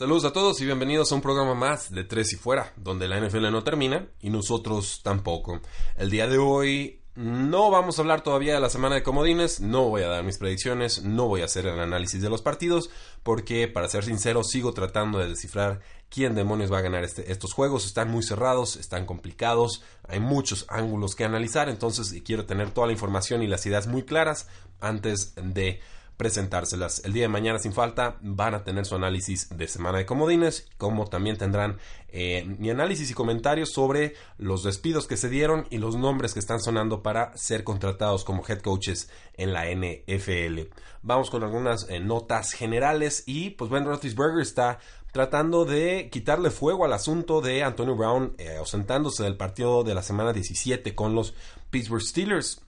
Saludos a todos y bienvenidos a un programa más de Tres y Fuera, donde la NFL no termina y nosotros tampoco. El día de hoy no vamos a hablar todavía de la semana de comodines, no voy a dar mis predicciones, no voy a hacer el análisis de los partidos, porque para ser sincero sigo tratando de descifrar quién demonios va a ganar este, estos juegos. Están muy cerrados, están complicados, hay muchos ángulos que analizar, entonces quiero tener toda la información y las ideas muy claras antes de presentárselas. El día de mañana, sin falta, van a tener su análisis de semana de comodines, como también tendrán eh, mi análisis y comentarios sobre los despidos que se dieron y los nombres que están sonando para ser contratados como head coaches en la NFL. Vamos con algunas eh, notas generales y pues Ben Roethlisberger está tratando de quitarle fuego al asunto de Antonio Brown eh, ausentándose del partido de la semana 17 con los Pittsburgh Steelers.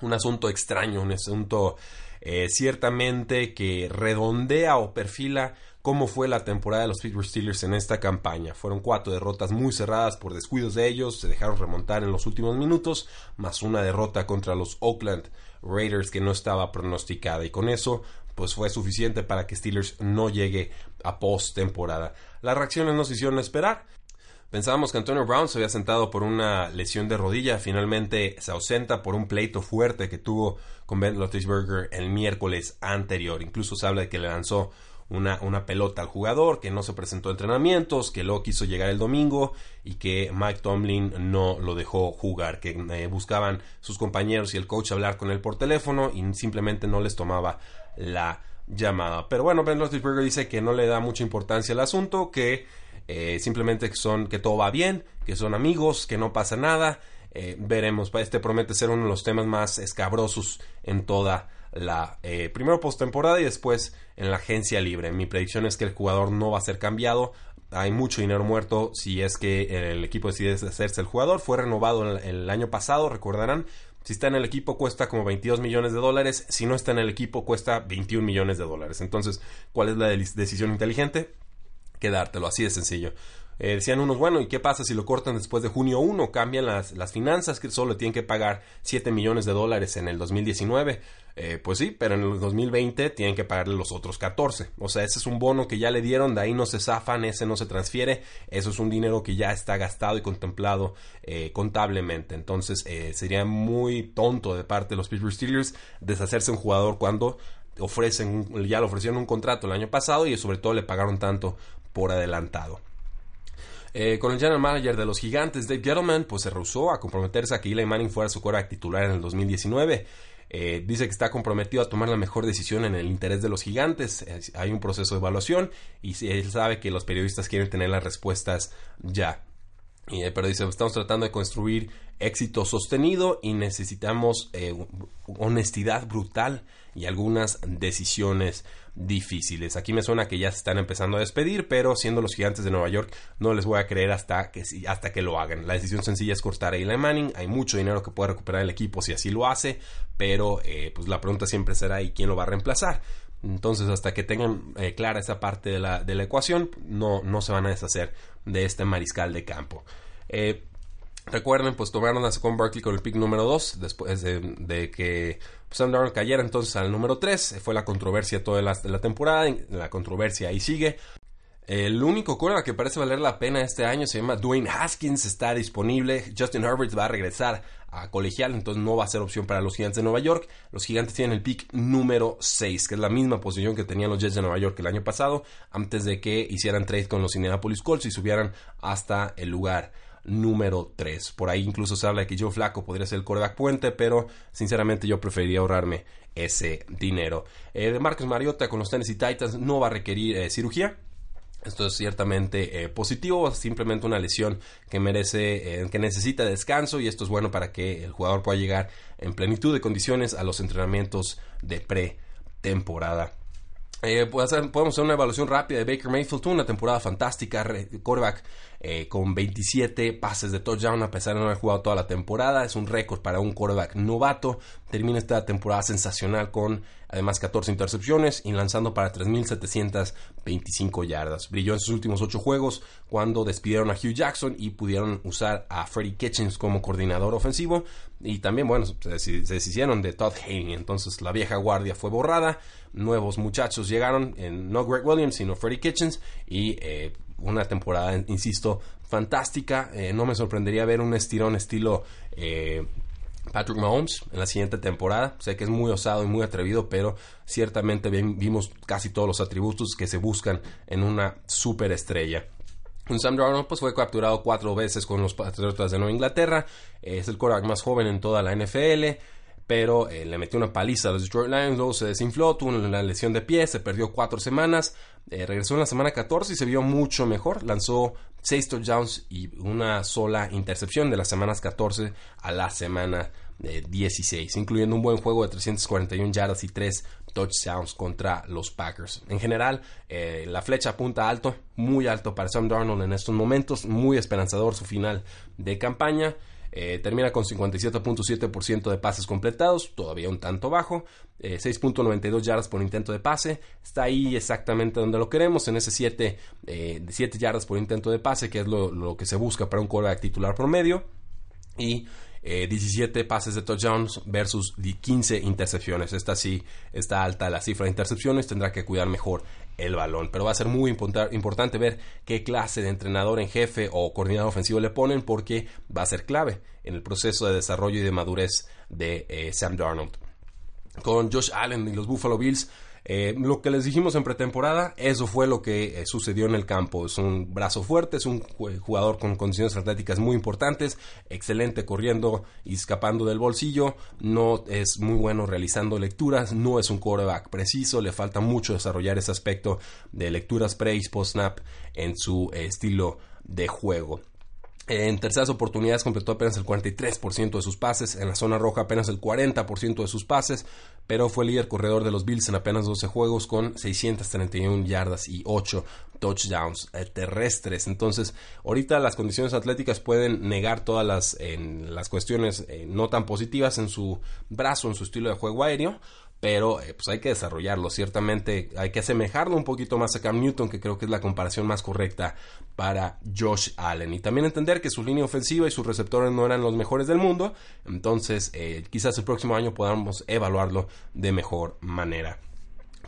Un asunto extraño, un asunto eh, ciertamente que redondea o perfila cómo fue la temporada de los Pittsburgh Steelers en esta campaña. Fueron cuatro derrotas muy cerradas por descuidos de ellos, se dejaron remontar en los últimos minutos, más una derrota contra los Oakland Raiders que no estaba pronosticada y con eso pues fue suficiente para que Steelers no llegue a post-temporada. Las reacciones nos hicieron esperar. Pensábamos que Antonio Brown se había sentado por una lesión de rodilla, finalmente se ausenta por un pleito fuerte que tuvo con Ben Roethlisberger el miércoles anterior. Incluso se habla de que le lanzó una, una, pelota al jugador, que no se presentó a entrenamientos, que luego quiso llegar el domingo y que Mike Tomlin no lo dejó jugar, que eh, buscaban sus compañeros y el coach hablar con él por teléfono y simplemente no les tomaba la llamada. Pero bueno, Ben Roethlisberger dice que no le da mucha importancia al asunto, que eh, simplemente que son que todo va bien, que son amigos, que no pasa nada. Eh, veremos, este promete ser uno de los temas más escabrosos en toda la eh, primero postemporada y después en la agencia libre. Mi predicción es que el jugador no va a ser cambiado. Hay mucho dinero muerto si es que el equipo decide hacerse el jugador. Fue renovado el, el año pasado, recordarán. Si está en el equipo cuesta como 22 millones de dólares. Si no está en el equipo cuesta 21 millones de dólares. Entonces, ¿cuál es la decisión inteligente? Quedártelo, así de sencillo. Eh, decían unos, bueno, ¿y qué pasa si lo cortan después de junio 1? Cambian las, las finanzas, que solo tienen que pagar 7 millones de dólares en el 2019. Eh, pues sí, pero en el 2020 tienen que pagarle los otros 14. O sea, ese es un bono que ya le dieron, de ahí no se zafan, ese no se transfiere. Eso es un dinero que ya está gastado y contemplado eh, contablemente. Entonces, sería muy tonto de parte de los Pittsburgh Steelers deshacerse un jugador cuando ofrecen, ya le ofrecieron un contrato el año pasado y sobre todo le pagaron tanto por adelantado. Eh, con el general manager de los gigantes, Dave Gettleman, pues se rehusó a comprometerse a que Eli Manning fuera su quarterback titular en el 2019. Eh, dice que está comprometido a tomar la mejor decisión en el interés de los gigantes. hay un proceso de evaluación y él sabe que los periodistas quieren tener las respuestas ya. Eh, pero dice, estamos tratando de construir éxito sostenido y necesitamos honestidad brutal y algunas decisiones difíciles. Aquí me suena que ya se están empezando a despedir, pero siendo los gigantes de Nueva York, no les voy a creer hasta que, hasta que lo hagan. La decisión sencilla es cortar a Eli Manning. Hay mucho dinero que puede recuperar el equipo si así lo hace, pero eh, pues la pregunta siempre será ¿y quién lo va a reemplazar? Entonces, hasta que tengan eh, clara esa parte de la, de la ecuación, no, no se van a deshacer de este mariscal de campo. Eh, Recuerden, pues tomaron a Saquon Barkley con el pick número 2 después de, que Sam Darnold cayera entonces al número 3. Fue la controversia toda la, la temporada. La controversia ahí sigue. El único coreback que parece valer la pena este año se llama Dwayne Haskins. Está disponible. Justin Herbert va a regresar a colegial, entonces no va a ser opción para los gigantes de Nueva York. Los gigantes tienen el pick número 6, que es la misma posición que tenían los Jets de Nueva York el año pasado, antes de que hicieran trade con los Indianapolis Colts y subieran hasta el lugar número 3. Por ahí incluso se habla de que Joe Flaco podría ser el coreback puente, pero sinceramente yo preferiría ahorrarme ese dinero. Eh, de Marcus Mariota con los Tennessee Titans no va a requerir eh, cirugía. Esto es ciertamente eh, positivo, simplemente una lesión que merece, eh, que necesita descanso y esto es bueno para que el jugador pueda llegar en plenitud de condiciones a los entrenamientos de pretemporada. Eh, podemos hacer una evaluación rápida de Baker Mayfield. Tuvo una temporada fantástica, quarterback eh, con 27 pases de touchdown a pesar de no haber jugado toda la temporada. Es un récord para un quarterback novato. Termina esta temporada sensacional con además 14 intercepciones y lanzando para 3.725 yardas. Brilló en sus últimos 8 juegos cuando despidieron a Hugh Jackson y pudieron usar a Freddie Kitchens como coordinador ofensivo. Y también, bueno, se deshicieron de Todd Haney. Entonces la vieja guardia fue borrada. Nuevos muchachos llegaron, en, no Greg Williams, sino Freddie Kitchens. Y eh, una temporada, insisto, fantástica. Eh, no me sorprendería ver un estirón estilo eh, Patrick Mahomes en la siguiente temporada. Sé que es muy osado y muy atrevido, pero ciertamente vimos casi todos los atributos que se buscan en una superestrella. Un Sam Darnold pues, fue capturado cuatro veces con los Patriotas de Nueva Inglaterra. Es el quarterback más joven en toda la NFL pero eh, le metió una paliza a los Detroit Lions, luego se desinfló, tuvo una lesión de pie, se perdió cuatro semanas, eh, regresó en la semana 14 y se vio mucho mejor, lanzó seis touchdowns y una sola intercepción de las semanas 14 a la semana 16, eh, incluyendo un buen juego de 341 yardas y tres touchdowns contra los Packers. En general, la flecha apunta alto, muy alto para Sam Darnold en estos momentos, muy esperanzador su final de campaña. Eh, termina con 57.7% de pases completados, todavía un tanto bajo. 6.92 eh, yardas por intento de pase. Está ahí exactamente donde lo queremos, en ese 7, eh, yardas por intento de pase, que es lo, que se busca para un quarterback titular promedio. Y 17 pases de touchdowns versus 15 intercepciones. Esta sí está alta la cifra de intercepciones, tendrá que cuidar mejor el balón. Pero va a ser muy importante ver qué clase de entrenador en jefe o coordinador ofensivo le ponen porque va a ser clave en el proceso de desarrollo y de madurez de eh, Sam Darnold. Con Josh Allen y los Buffalo Bills eh, lo que les dijimos en pretemporada, eso fue lo que eh, sucedió en el campo. Es un brazo fuerte, es un jugador con condiciones atléticas muy importantes, excelente corriendo y escapando del bolsillo, no es muy bueno realizando lecturas, no es un quarterback preciso, le falta mucho desarrollar ese aspecto de lecturas pre y post snap en su estilo de juego. En terceras oportunidades completó apenas el 43% de sus pases, en la zona roja apenas el 40% de sus pases, pero fue líder corredor de los Bills en apenas 12 juegos con 631 yardas y 8 touchdowns eh, terrestres. Entonces, ahorita las condiciones atléticas pueden negar todas las, las cuestiones eh, no tan positivas en su brazo, en su estilo de juego aéreo, pero eh, pues hay que desarrollarlo. Ciertamente hay que asemejarlo un poquito más a Cam Newton, que creo que es la comparación más correcta para Josh Allen. Y también entender que su línea ofensiva y sus receptores no eran los mejores del mundo, entonces eh, quizás el próximo año podamos evaluarlo de mejor manera.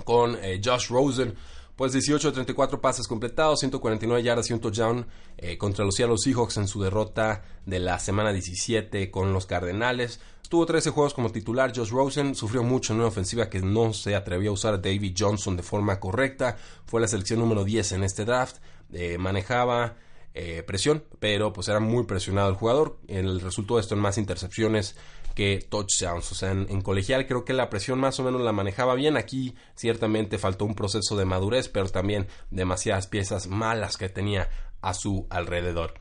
Con eh, Josh Rosen pues 18 de 34 pases completados, 149 yardas y un touchdown eh, contra los Seattle Seahawks en su derrota de la semana 17 con los Cardenales. Tuvo 13 juegos como titular. Josh Rosen sufrió mucho en una ofensiva que no se atrevió a usar a David Johnson de forma correcta. Fue la selección número 10 en este draft. Eh, manejaba eh, presión, pero pues era muy presionado el jugador. El resultado de esto en más intercepciones que touchdowns. O sea, en, colegial creo que la presión más o menos la manejaba bien. Aquí ciertamente faltó un proceso de madurez, pero también demasiadas piezas malas que tenía a su alrededor.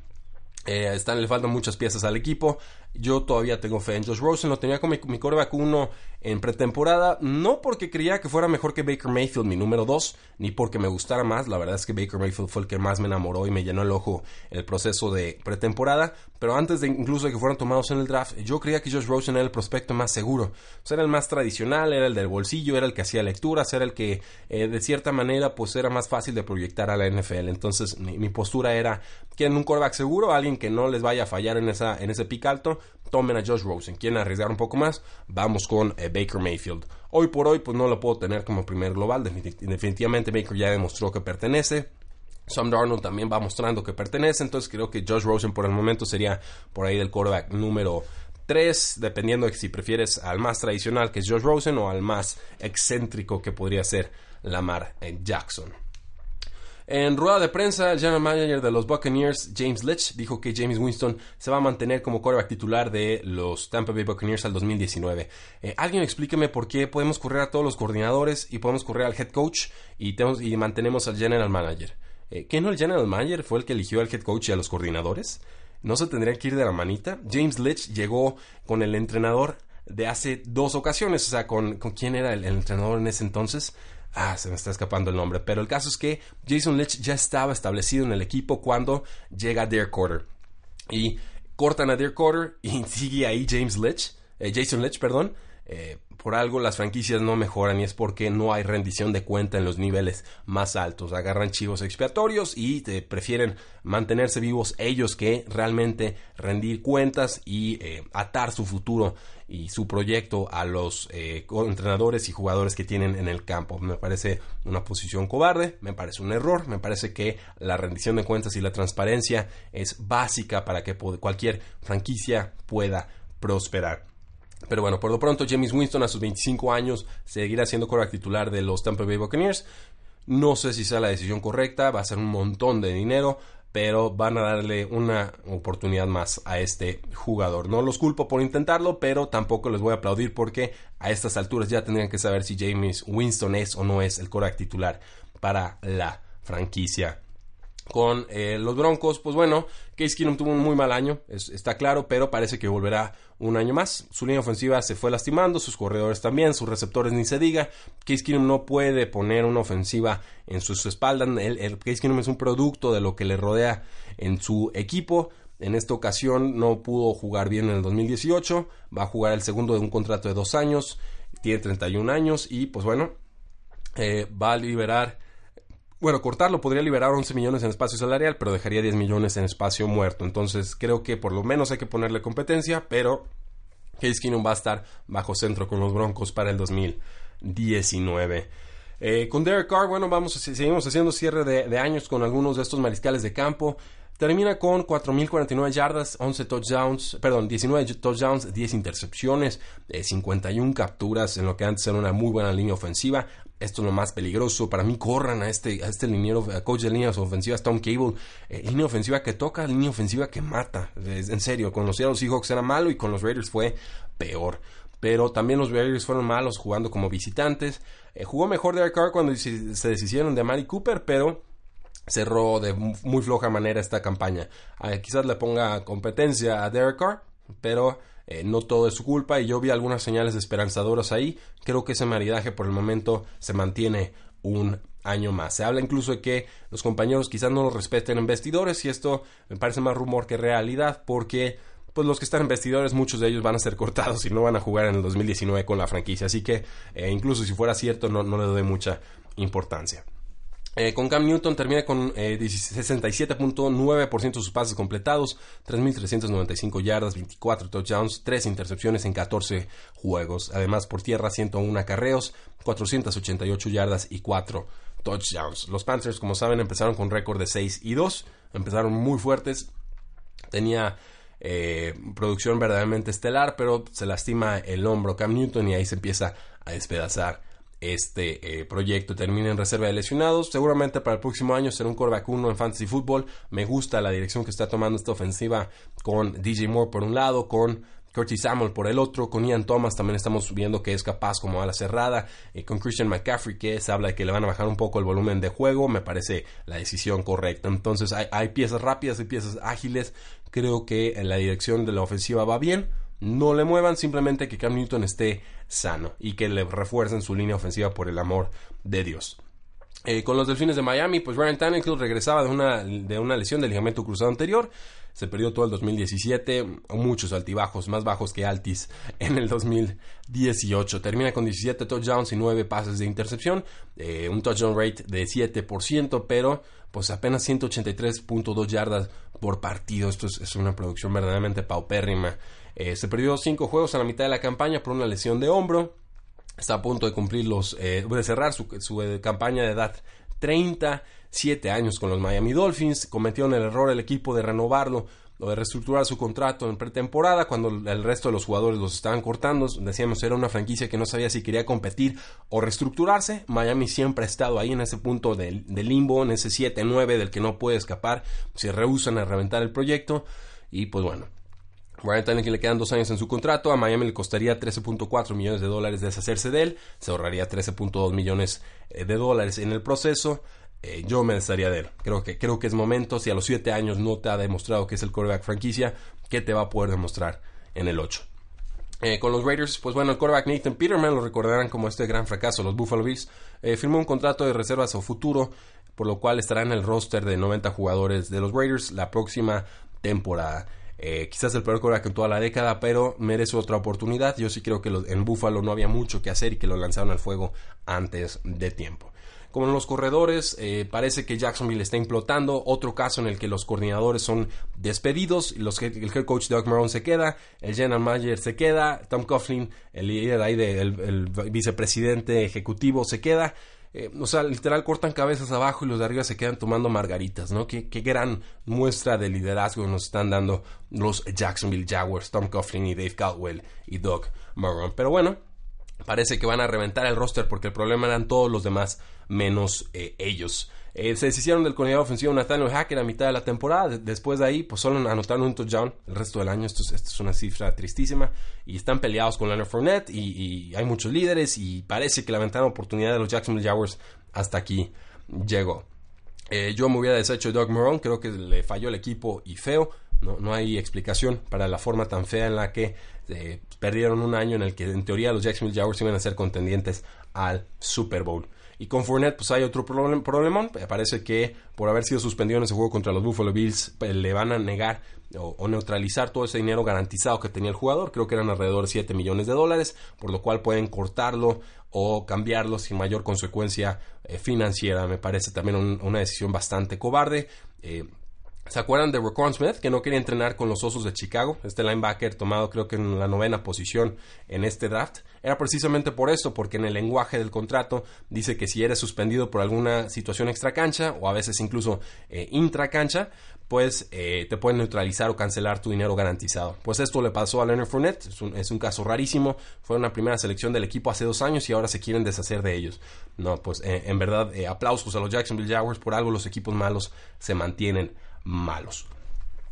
Eh, están, le faltan muchas piezas al equipo. Yo todavía tengo fe en Josh Rosen. Lo tenía con mi, mi coreback 1 en pretemporada. No porque creía que fuera mejor que Baker Mayfield, mi número 2, ni porque me gustara más. La verdad es que Baker Mayfield fue el que más me enamoró y me llenó el ojo el proceso de pretemporada. Pero antes de incluso de que fueran tomados en el draft, yo creía que Josh Rosen era el prospecto más seguro. era el más tradicional, era el del bolsillo, era el que hacía lecturas, era el que eh, de cierta manera pues era más fácil de proyectar a la NFL. Entonces mi, postura era que en un coreback seguro, alguien que no les vaya a fallar en, esa, en ese pick alto, tomen a Josh Rosen. Quieren arriesgar un poco más, vamos con eh, Baker Mayfield. Hoy por hoy, pues no lo puedo tener como primer global. Definitivamente Baker ya demostró que pertenece. Sam Darnold también va mostrando que pertenece. Entonces creo que Josh Rosen por el momento sería por ahí del quarterback número 3, dependiendo de si prefieres al más tradicional que es Josh Rosen o al más excéntrico que podría ser Lamar Jackson. En rueda de prensa, el general manager de los Buccaneers, James Litch, dijo que James Winston se va a mantener como quarterback titular de los Tampa Bay Buccaneers al 2019. Eh, alguien explíqueme por qué podemos correr a todos los coordinadores y podemos correr al head coach y, tenemos, y mantenemos al general manager. Eh, ¿Qué no el general manager fue el que eligió al head coach y a los coordinadores? ¿No se tendrían que ir de la manita? James Litch llegó con el entrenador de hace dos ocasiones, o sea, con, con quién era el, entrenador en ese entonces. Ah, se me está escapando el nombre. Pero el caso es que Jason Litch ya estaba establecido en el equipo cuando llega Derek Carter. Y cortan a Derek Carter y sigue ahí James Litch, eh, Jason Litch, perdón. Eh, por algo las franquicias no mejoran y es porque no hay rendición de cuenta en los niveles más altos. Agarran chivos expiatorios y te prefieren mantenerse vivos ellos que realmente rendir cuentas y eh, atar su futuro y su proyecto a los eh, entrenadores y jugadores que tienen en el campo. Me parece una posición cobarde, me parece un error, me parece que la rendición de cuentas y la transparencia es básica para que cualquier franquicia pueda prosperar. Pero bueno, por lo pronto, James Winston a sus 25 años seguirá siendo quarterback titular de los Tampa Bay Buccaneers. No sé si sea la decisión correcta, va a ser un montón de dinero, pero van a darle una oportunidad más a este jugador. No los culpo por intentarlo, pero tampoco les voy a aplaudir porque a estas alturas ya tendrían que saber si James Winston es o no es el quarterback titular para la franquicia con eh, los Broncos, pues bueno, Case Keenum tuvo un muy mal año, está claro, pero parece que volverá un año más. Su línea ofensiva se fue lastimando, sus corredores también, sus receptores ni se diga. Case Keenum no puede poner una ofensiva en sus espaldas. El, Case Keenum es un producto de lo que le rodea en su equipo. En esta ocasión no pudo jugar bien en el 2018, va a jugar el segundo de un contrato de dos años, tiene 31 años y pues bueno, eh, va a liberar bueno, cortarlo podría liberar 11 millones en espacio salarial, pero dejaría 10 millones en espacio muerto. Entonces creo que por lo menos hay que ponerle competencia, pero Case Keenum va a estar bajo centro con los Broncos para el 2019. Eh, con Derek Carr, bueno, vamos, seguimos haciendo cierre de, años con algunos de estos mariscales de campo. Termina con 4.049 yardas, 11 touchdowns, perdón, 19 touchdowns, 10 intercepciones, 51 capturas en lo que antes era una muy buena línea ofensiva. Esto es lo más peligroso. Para mí, corran a este, a este liniero, coach de líneas ofensivas, Tom Cable. Eh, línea ofensiva que toca, línea ofensiva que mata. en serio, con los Seahawks era malo y con los Raiders fue peor. Pero también los Raiders fueron malos jugando como visitantes. Eh, jugó mejor Derek Carr cuando se, deshicieron de Mari Cooper, pero cerró de muy floja manera esta campaña. Ah, quizás le ponga competencia a Derek Carr, pero eh, no todo es su culpa y yo vi algunas señales esperanzadoras ahí. Creo que ese maridaje por el momento se mantiene un año más. Se habla incluso de que los compañeros quizás no lo respeten en vestidores y esto me parece más rumor que realidad porque pues los que están en vestidores, muchos de ellos van a ser cortados y no van a jugar en el 2019 con la franquicia. Así que eh, incluso si fuera cierto, no, no le doy mucha importancia. Eh, con Cam Newton termina con eh, 67.9% de sus pases completados, 3.395 yardas, 24 touchdowns, 3 intercepciones en 14 juegos. Además, por tierra, 101 acarreos, 488 yardas y 4 touchdowns. Los Panthers, como saben, empezaron con récord de 6 y 2. Empezaron muy fuertes. Tenía eh, producción verdaderamente estelar, pero se lastima el hombro Cam Newton y ahí se empieza a despedazar este eh, proyecto termine en reserva de lesionados. Seguramente para el próximo año será un coreback uno en fantasy football. Me gusta la dirección que está tomando esta ofensiva con DJ Moore por un lado, con Curtis Samuel por el otro, con Ian Thomas también estamos viendo que es capaz como a la cerrada, y con Christian McCaffrey que se habla de que le van a bajar un poco el volumen de juego, me parece la decisión correcta. Entonces hay, hay piezas rápidas y piezas ágiles, creo que en la dirección de la ofensiva va bien no le muevan, simplemente que Cam Newton esté sano y que le refuercen su línea ofensiva por el amor de Dios. Eh, con los Delfines de Miami, pues Ryan Tannehill regresaba de una, de una lesión del ligamento cruzado anterior. Se perdió todo el 2017, muchos altibajos, más bajos que Altis en el 2018. Termina con 17 touchdowns y 9 pases de intercepción, eh, un touchdown rate de 7%, pero pues apenas 183.2 yardas por partido. Esto es una producción verdaderamente paupérrima. Eh, se perdió cinco juegos a la mitad de la campaña por una lesión de hombro. Está a punto de cumplir los, eh, de cerrar su, eh, campaña de edad 37 años con los Miami Dolphins. Cometieron el error el equipo de renovarlo o de reestructurar su contrato en pretemporada cuando el resto de los jugadores los estaban cortando. Decíamos, era una franquicia que no sabía si quería competir o reestructurarse. Miami siempre ha estado ahí en ese punto de, de limbo, en ese 7-9 del que no puede escapar. Se rehusan a reventar el proyecto. Y pues bueno, Ryan que le quedan dos años en su contrato. A Miami le costaría 13.4 millones de dólares deshacerse de él. Se ahorraría 13.2 millones eh, de dólares en el proceso. eh, yo me desharía de él. Creo que, creo que es momento, si a los 7 años no te ha demostrado que es el quarterback franquicia, ¿qué te va a poder demostrar en el 8? Eh, con los Raiders, pues bueno, el quarterback Nathan Peterman lo recordarán como este gran fracaso. Los Buffalo Bills firmó un contrato de reservas a futuro, por lo cual estará en el roster de 90 jugadores de los Raiders la próxima temporada. Eh, quizás el peor quarterback en toda la década, pero merece otra oportunidad. Yo sí creo que en Buffalo no había mucho que hacer y que lo lanzaron al fuego antes de tiempo. Como en los corredores, eh, parece que Jacksonville está implotando. Otro caso en el que los coordinadores son despedidos. Los, el head coach Doug Marrone se queda. El general manager se queda. Tom Coughlin, el líder ahí del vicepresidente ejecutivo, se queda. Eh, o sea, literal cortan cabezas abajo y los de arriba se quedan tomando margaritas, ¿no? Qué, qué gran muestra de liderazgo nos están dando los Jacksonville Jaguars, Tom Coughlin y Dave Caldwell y Doug Marrone. Pero bueno, parece que van a reventar el roster porque el problema eran todos los demás menos eh, ellos. Eh, se deshicieron del coordinador ofensivo Nathaniel Hackett a mitad de la temporada. Después de ahí, pues solo anotaron un touchdown el resto del año. Esto es, una cifra tristísima. Y están peleados con Leonard Fournette. Y, hay muchos líderes. Y parece que la ventana oportunidad de los Jacksonville Jaguars hasta aquí llegó. Eh, yo me hubiera deshecho de Doug Marrone. Creo que le falló el equipo y feo. No, no hay explicación para la forma tan fea en la que perdieron un año en el que en teoría los Jacksonville Jaguars iban a ser contendientes al Super Bowl. Y con Fournette, pues hay otro problem, problemón. Parece que por haber sido suspendido en ese juego contra los Buffalo Bills, pues, le van a negar o, neutralizar todo ese dinero garantizado que tenía el jugador. Creo que eran alrededor de 7 millones de dólares, por lo cual pueden cortarlo o cambiarlo sin mayor consecuencia eh, financiera. Me parece también una decisión bastante cobarde. Eh, ¿Se acuerdan de Rocon Smith, que no quería entrenar con los Osos de Chicago? Este linebacker tomado creo que en la novena posición en este draft. Era precisamente por eso, porque en el lenguaje del contrato dice que si eres suspendido por alguna situación extracancha o a veces incluso eh, intracancha, pues eh, te pueden neutralizar o cancelar tu dinero garantizado. Pues esto le pasó a Leonard Fournette, es un, caso rarísimo, fue una primera selección del equipo hace dos años y ahora se quieren deshacer de ellos. No, pues eh, en verdad, aplausos a los Jacksonville Jaguars, por algo los equipos malos se mantienen malos.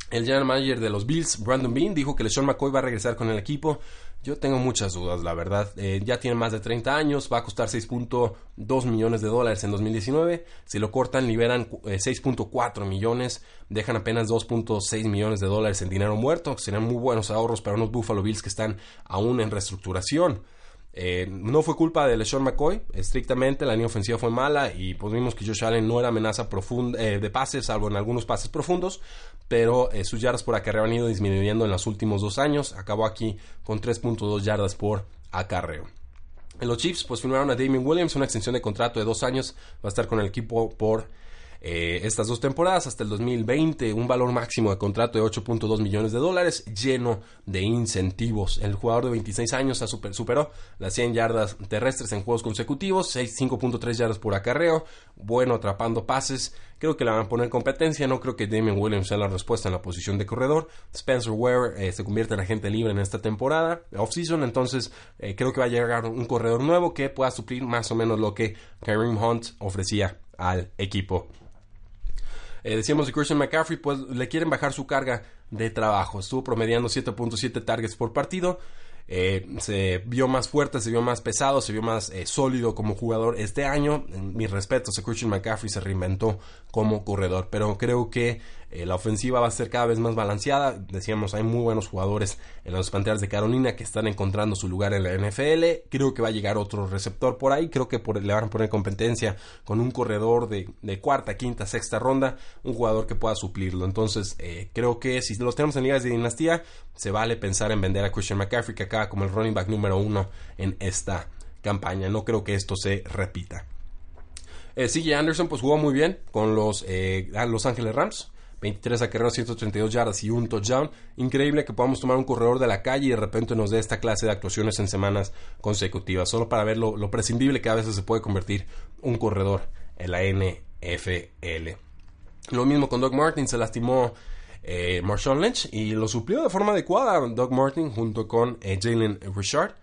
El general manager de los Bills, Brandon Bean, dijo que LeSean McCoy va a regresar con el equipo. Yo tengo muchas dudas, la verdad. Eh, ya tiene más de 30 años, va a costar 6.2 millones de dólares en 2019. Si lo cortan, liberan 6.4 eh, millones, dejan apenas 2.6 millones de dólares en dinero muerto. Serían muy buenos ahorros para unos Buffalo Bills que están aún en reestructuración. Eh, no fue culpa de LeSean McCoy, estrictamente la línea ofensiva fue mala y pues vimos que Josh Allen no era amenaza profunda, eh, de pases, salvo en algunos pases profundos, pero eh, sus yardas por acarreo han ido disminuyendo en los últimos dos años, acabó aquí con 3.2 yardas por acarreo. En los Chiefs pues firmaron a Damien Williams una extensión de contrato de dos años, va a estar con el equipo por eh, estas dos temporadas hasta el 2020, un valor máximo de contrato de 8.2 millones de dólares, lleno de incentivos. El jugador de 26 años superó las 100 yardas terrestres en juegos consecutivos, 5.3 yardas por acarreo, bueno atrapando pases. Creo que le van a poner competencia, no creo que Damien Williams sea la respuesta en la posición de corredor. Spencer Ware eh, se convierte en agente libre en esta temporada, off-season, entonces eh, creo que va a llegar un corredor nuevo que pueda suplir más o menos lo que Kareem Hunt ofrecía al equipo. Eh, decíamos de Christian McCaffrey, pues le quieren bajar su carga de trabajo. Estuvo promediando 7.7 targets por partido. Eh, se vio más fuerte, se vio más pesado, se vio más eh, sólido como jugador este año. En mis respetos a Christian McCaffrey se reinventó como corredor, pero creo que eh, la ofensiva va a ser cada vez más balanceada. Decíamos, hay muy buenos jugadores en las Panteras de Carolina que están encontrando su lugar en la NFL. Creo que va a llegar otro receptor por ahí. Creo que le van a poner competencia con un corredor de, cuarta, quinta, sexta ronda. Un jugador que pueda suplirlo. Entonces, eh, creo que si los tenemos en ligas de dinastía, se vale pensar en vender a Christian McCaffrey, que acaba como el running back número uno en esta campaña. No creo que esto se repita. Eh, CJ Anderson pues jugó muy bien con los Los Ángeles Rams. 23 acarreos, 132 yardas y un touchdown. Increíble que podamos tomar un corredor de la calle y de repente nos dé esta clase de actuaciones en semanas consecutivas, solo para ver lo, prescindible que a veces se puede convertir un corredor en la NFL. Lo mismo con Doug Martin, se lastimó eh, Marshawn Lynch y lo suplió de forma adecuada Doug Martin junto con eh, Jalen Richard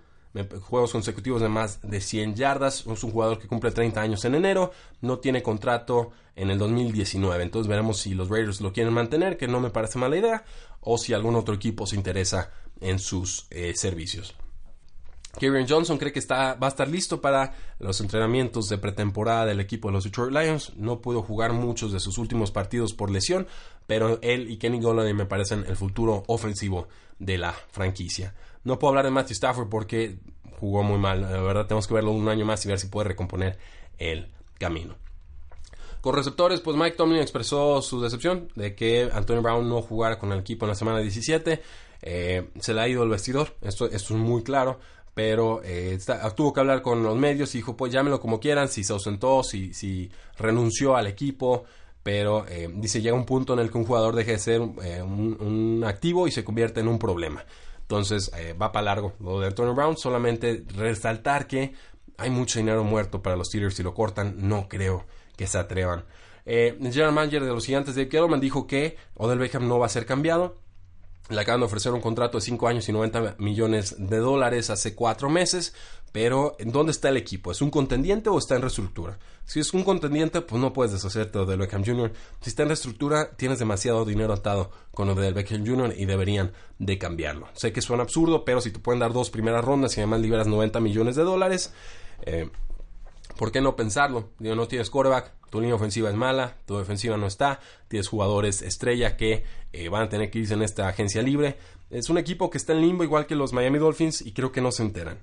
juegos consecutivos de más de 100 yardas. Es un jugador que cumple 30 años en enero, no tiene contrato en el 2019. Entonces veremos si los Raiders lo quieren mantener, que no me parece mala idea, o si algún otro equipo se interesa en sus eh, servicios. Kieran Johnson cree que está, va a estar listo para los entrenamientos de pretemporada del equipo de los Detroit Lions. No pudo jugar muchos de sus últimos partidos por lesión, pero él y Kenny Golladay me parecen el futuro ofensivo de la franquicia. No puedo hablar de Matthew Stafford porque jugó muy mal. La verdad, tenemos que verlo un año más y ver si puede recomponer el camino. Con receptores, pues Mike Tomlin expresó su decepción de que Antonio Brown no jugara con el equipo en la semana 17. Eh, se le ha ido el vestidor, esto, es muy claro pero eh, tuvo que hablar con los medios y dijo, pues llámenlo como quieran, si se ausentó, si, renunció al equipo, pero eh, dice, llega un punto en el que un jugador deje de ser un, activo y se convierte en un problema. Entonces va para largo lo de Antonio Brown, solamente resaltar que hay mucho dinero muerto para los Steelers, si lo cortan, no creo que se atrevan. el general manager de los gigantes de Kellerman dijo que Odell Beckham no va a ser cambiado, le acaban de ofrecer un contrato de 5 años y 90 millones de dólares hace 4 meses, pero ¿dónde está el equipo? ¿Es un contendiente o está en reestructura? Si es un contendiente, pues no puedes deshacerte de Beckham Jr. Si está en reestructura, tienes demasiado dinero atado con lo del Beckham Jr. y deberían de cambiarlo. Sé que suena absurdo, pero si te pueden dar dos primeras rondas y además liberas 90 millones de dólares, eh, ¿por qué no pensarlo? No tienes quarterback, tu línea ofensiva es mala, tu defensiva no está, tienes jugadores estrella que eh, van a tener que irse en esta agencia libre. Es un equipo que está en limbo igual que los Miami Dolphins y creo que no se enteran.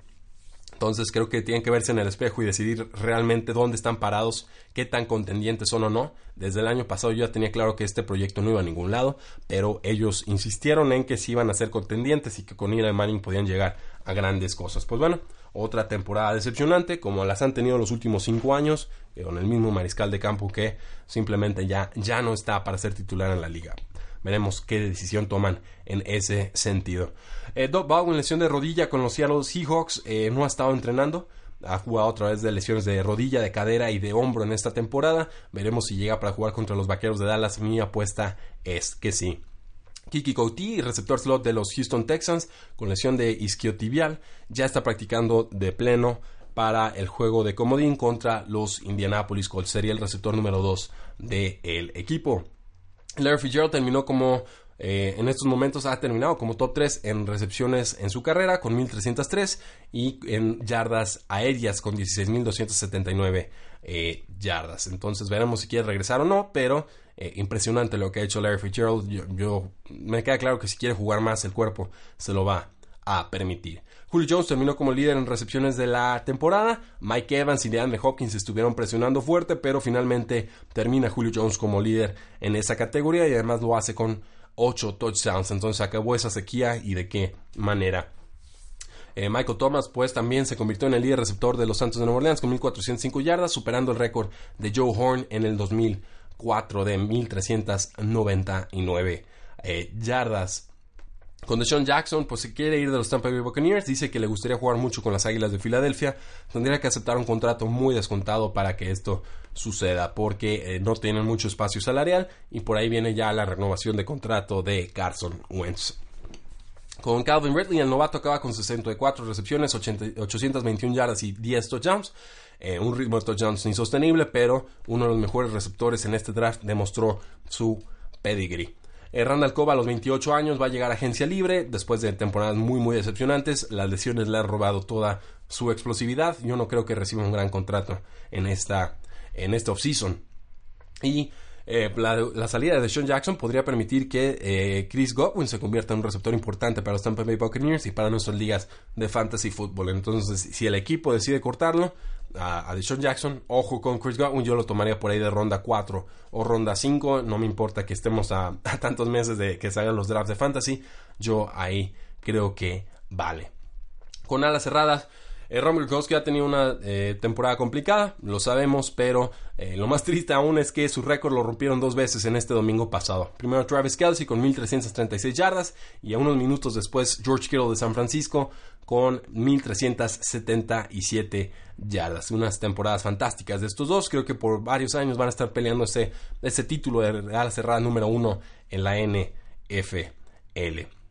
Entonces creo que tienen que verse en el espejo y decidir realmente dónde están parados, qué tan contendientes son o no. Desde el año pasado yo ya tenía claro que este proyecto no iba a ningún lado, pero ellos insistieron en que sí iban a ser contendientes y que con Eli Manning podían llegar a grandes cosas. Pues bueno, otra temporada decepcionante, como las han tenido los últimos cinco años, eh, con el mismo mariscal de campo que simplemente ya, ya no está para ser titular en la liga. Veremos qué decisión toman en ese sentido. Eh, Doug Baldwin, lesión de rodilla con los Seahawks, eh, no ha estado entrenando. Ha jugado otra vez de lesiones de rodilla, de cadera y de hombro en esta temporada. Veremos si llega para jugar contra los Vaqueros de Dallas. Mi apuesta es que sí. Kiki Couty, receptor slot de los Houston Texans, con lesión de isquiotibial, ya está practicando de pleno para el juego de comodín contra los Indianapolis Colts. Sería el receptor número 2 del equipo. Larry Fitzgerald terminó como eh, en estos momentos ha terminado como top 3 en recepciones en su carrera con 1303 y en yardas aéreas con 16279 eh, yardas. Entonces veremos si quiere regresar o no, pero eh, impresionante lo que ha hecho Larry Fitzgerald. Yo, me queda claro que si quiere jugar más el cuerpo se lo va a permitir. Julio Jones terminó como líder en recepciones de la temporada. Mike Evans y DeAndre Hopkins estuvieron presionando fuerte, pero finalmente termina Julio Jones como líder en esa categoría y además lo hace con 8 touchdowns. Entonces acabó esa sequía y de qué manera. Eh, Michael Thomas, pues también se convirtió en el líder receptor de los Santos de Nueva Orleans con 1405 yardas, superando el récord de Joe Horn en el 2004 de 1399 eh, yardas. Con Deshaun Jackson, pues se quiere ir de los Tampa Bay Buccaneers, dice que le gustaría jugar mucho con las Águilas de Filadelfia, tendría que aceptar un contrato muy descontado para que esto suceda, porque eh, no tienen mucho espacio salarial y por ahí viene ya la renovación de contrato de Carson Wentz. Con Calvin Ridley, el novato acaba con 64 recepciones, 821 yardas y 10 touchdowns. Eh, un ritmo de touchdowns insostenible, pero uno de los mejores receptores en este draft demostró su pedigree. Eh, Randall Cobb a los 28 años va a llegar a agencia libre después de temporadas muy muy decepcionantes. Las lesiones le han robado toda su explosividad. Yo no creo que reciba un gran contrato en esta, en esta offseason. Y eh, la, salida de Sean Jackson podría permitir que eh, Chris Godwin se convierta en un receptor importante para los Tampa Bay Buccaneers y para nuestras ligas de fantasy football. Entonces, si el equipo decide cortarlo, a, a Deshaun Jackson. Ojo con Chris Godwin, yo lo tomaría por ahí de ronda 4 o ronda 5. No me importa que estemos a, tantos meses de que salgan los drafts de fantasy. Yo ahí creo que vale. Con alas cerradas, eh, Romero ha tenido una eh, temporada complicada, lo sabemos, pero eh, lo más triste aún es que su récord lo rompieron dos veces en este domingo pasado. Primero Travis Kelsey con 1336 yardas y a unos minutos después George Kittle de San Francisco con 1377 yardas. Unas temporadas fantásticas de estos dos. Creo que por varios años van a estar peleando ese, ese título de Real cerrada número uno en la NFL.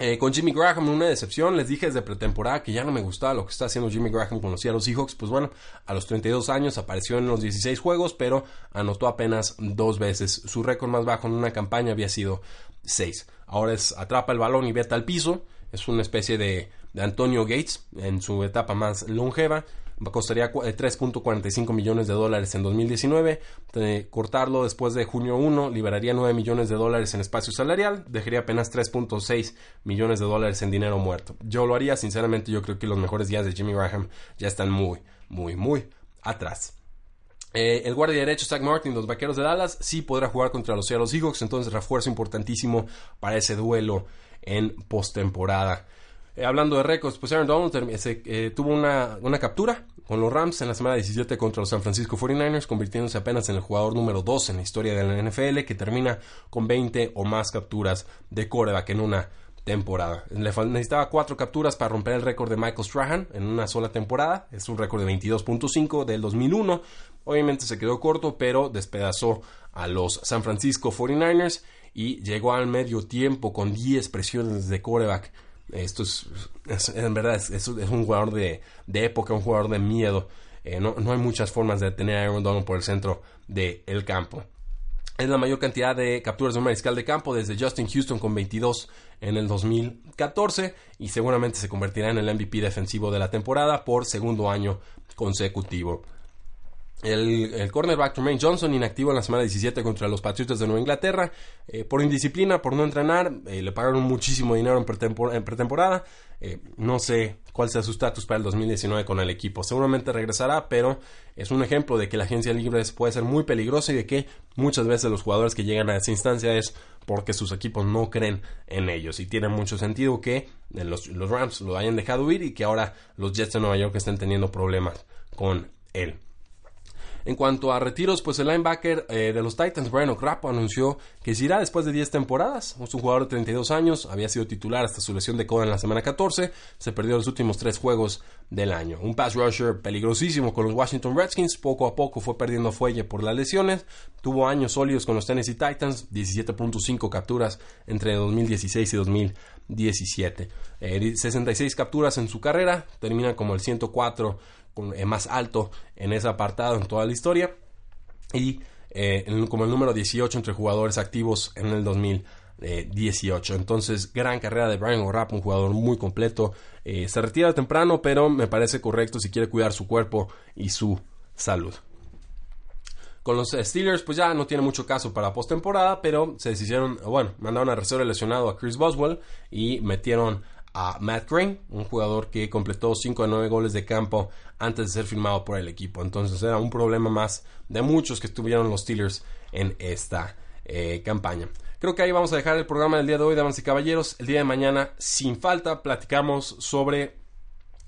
Eh, con Jimmy Graham, una decepción. Les dije desde pretemporada que ya no me gustaba lo que está haciendo Jimmy Graham con los Seahawks. Pues bueno, a los 32 años apareció en los 16 juegos, pero anotó apenas dos veces. Su récord más bajo en una campaña había sido 6. Ahora es atrapa el balón y vete al piso. Es una especie de de Antonio Gates en su etapa más longeva costaría 3.45 millones de dólares en 2019. cortarlo después de junio 1 liberaría 9 millones de dólares en espacio salarial, dejaría apenas 3.6 millones de dólares en dinero muerto. Yo lo haría, sinceramente, yo creo que los mejores días de Jimmy Graham ya están muy, muy, muy atrás. Eh, el guardia derecho Zach Martin, los vaqueros de Dallas, sí podrá jugar contra los Seattle Seahawks, entonces refuerzo importantísimo para ese duelo en postemporada. Eh, hablando de récords, pues Aaron Donald eh, tuvo una, una, captura con los Rams en la semana 17 contra los San Francisco 49ers, convirtiéndose apenas en el jugador número 2 en la historia de la NFL, que termina con 20 o más capturas de coreback en una temporada. Le necesitaba cuatro capturas para romper el récord de Michael Strahan en una sola temporada. Es un récord de 22.5 del 2001. Obviamente se quedó corto, pero despedazó a los San Francisco 49ers y llegó al medio tiempo con 10 presiones de coreback esto es, en verdad, es, un jugador de, época, un jugador de miedo. Eh, no, hay muchas formas de tener a Aaron Donald por el centro del campo. Es la mayor cantidad de capturas de un mariscal de campo desde Justin Houston con 22 en el 2014 y seguramente se convertirá en el MVP defensivo de la temporada por segundo año consecutivo. El, cornerback Tremaine Johnson inactivo en la semana 17 contra los Patriotas de Nueva Inglaterra eh, por indisciplina, por no entrenar, eh, le pagaron muchísimo dinero en, pretemporada. Eh, no sé cuál sea su estatus para el 2019 con el equipo. Seguramente regresará, pero es un ejemplo de que la agencia libre puede ser muy peligrosa y de que muchas veces los jugadores que llegan a esa instancia es porque sus equipos no creen en ellos. Y tiene mucho sentido que los, los Rams lo hayan dejado ir y que ahora los Jets de Nueva York estén teniendo problemas con él. En cuanto a retiros, pues el linebacker eh, de los Titans, Brian O'Crapo, anunció que se irá después de 10 temporadas. Es un jugador de 32 años, había sido titular hasta su lesión de coda en la semana 14, se perdió los últimos tres juegos del año. Un pass rusher peligrosísimo con los Washington Redskins, poco a poco fue perdiendo fuelle por las lesiones, tuvo años sólidos con los Tennessee Titans, 17.5 capturas entre 2016 y 2017. 66 eh, capturas en su carrera, termina como el 104 eh, más alto en ese apartado en toda la historia y eh, como el número 18 entre jugadores activos en el 2018. Entonces, gran carrera de Brian O'Rapp, un jugador muy completo. Eh, se retira temprano, pero me parece correcto si quiere cuidar su cuerpo y su salud. Con los Steelers, pues ya no tiene mucho caso para postemporada, pero se deshicieron, bueno, mandaron a reserva lesionado a Chris Boswell y metieron a Matt Crane, un jugador que completó 5 de 9 goles de campo antes de ser firmado por el equipo. Entonces era un problema más de muchos que estuvieron los Steelers en esta eh, campaña. Creo que ahí vamos a dejar el programa del día de hoy, damas y caballeros. El día de mañana, sin falta, platicamos sobre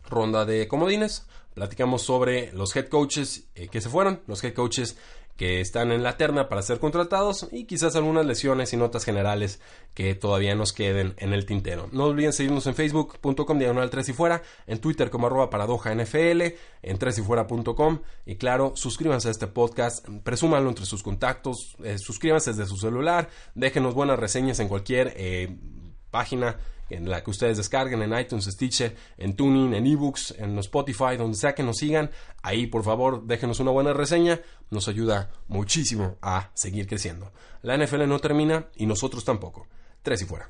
ronda de comodines. Platicamos sobre los head coaches eh, que se fueron, los head coaches que están en la terna para ser contratados y quizás algunas lesiones y notas generales que todavía nos queden en el tintero. No olviden seguirnos en facebook.com diagonal 3 y fuera, en Twitter como arroba paradoja NFL, en 3 y fuera.com y claro, suscríbanse a este podcast, presúmanlo entre sus contactos, eh, suscríbanse desde su celular, déjenos buenas reseñas en cualquier eh, página en la que ustedes descarguen en iTunes, Stitcher, en Tuning, en eBooks, en Spotify, donde sea que nos sigan. Ahí, por favor, déjenos una buena reseña. Nos ayuda muchísimo a seguir creciendo. La NFL no termina y nosotros tampoco. Tres y fuera.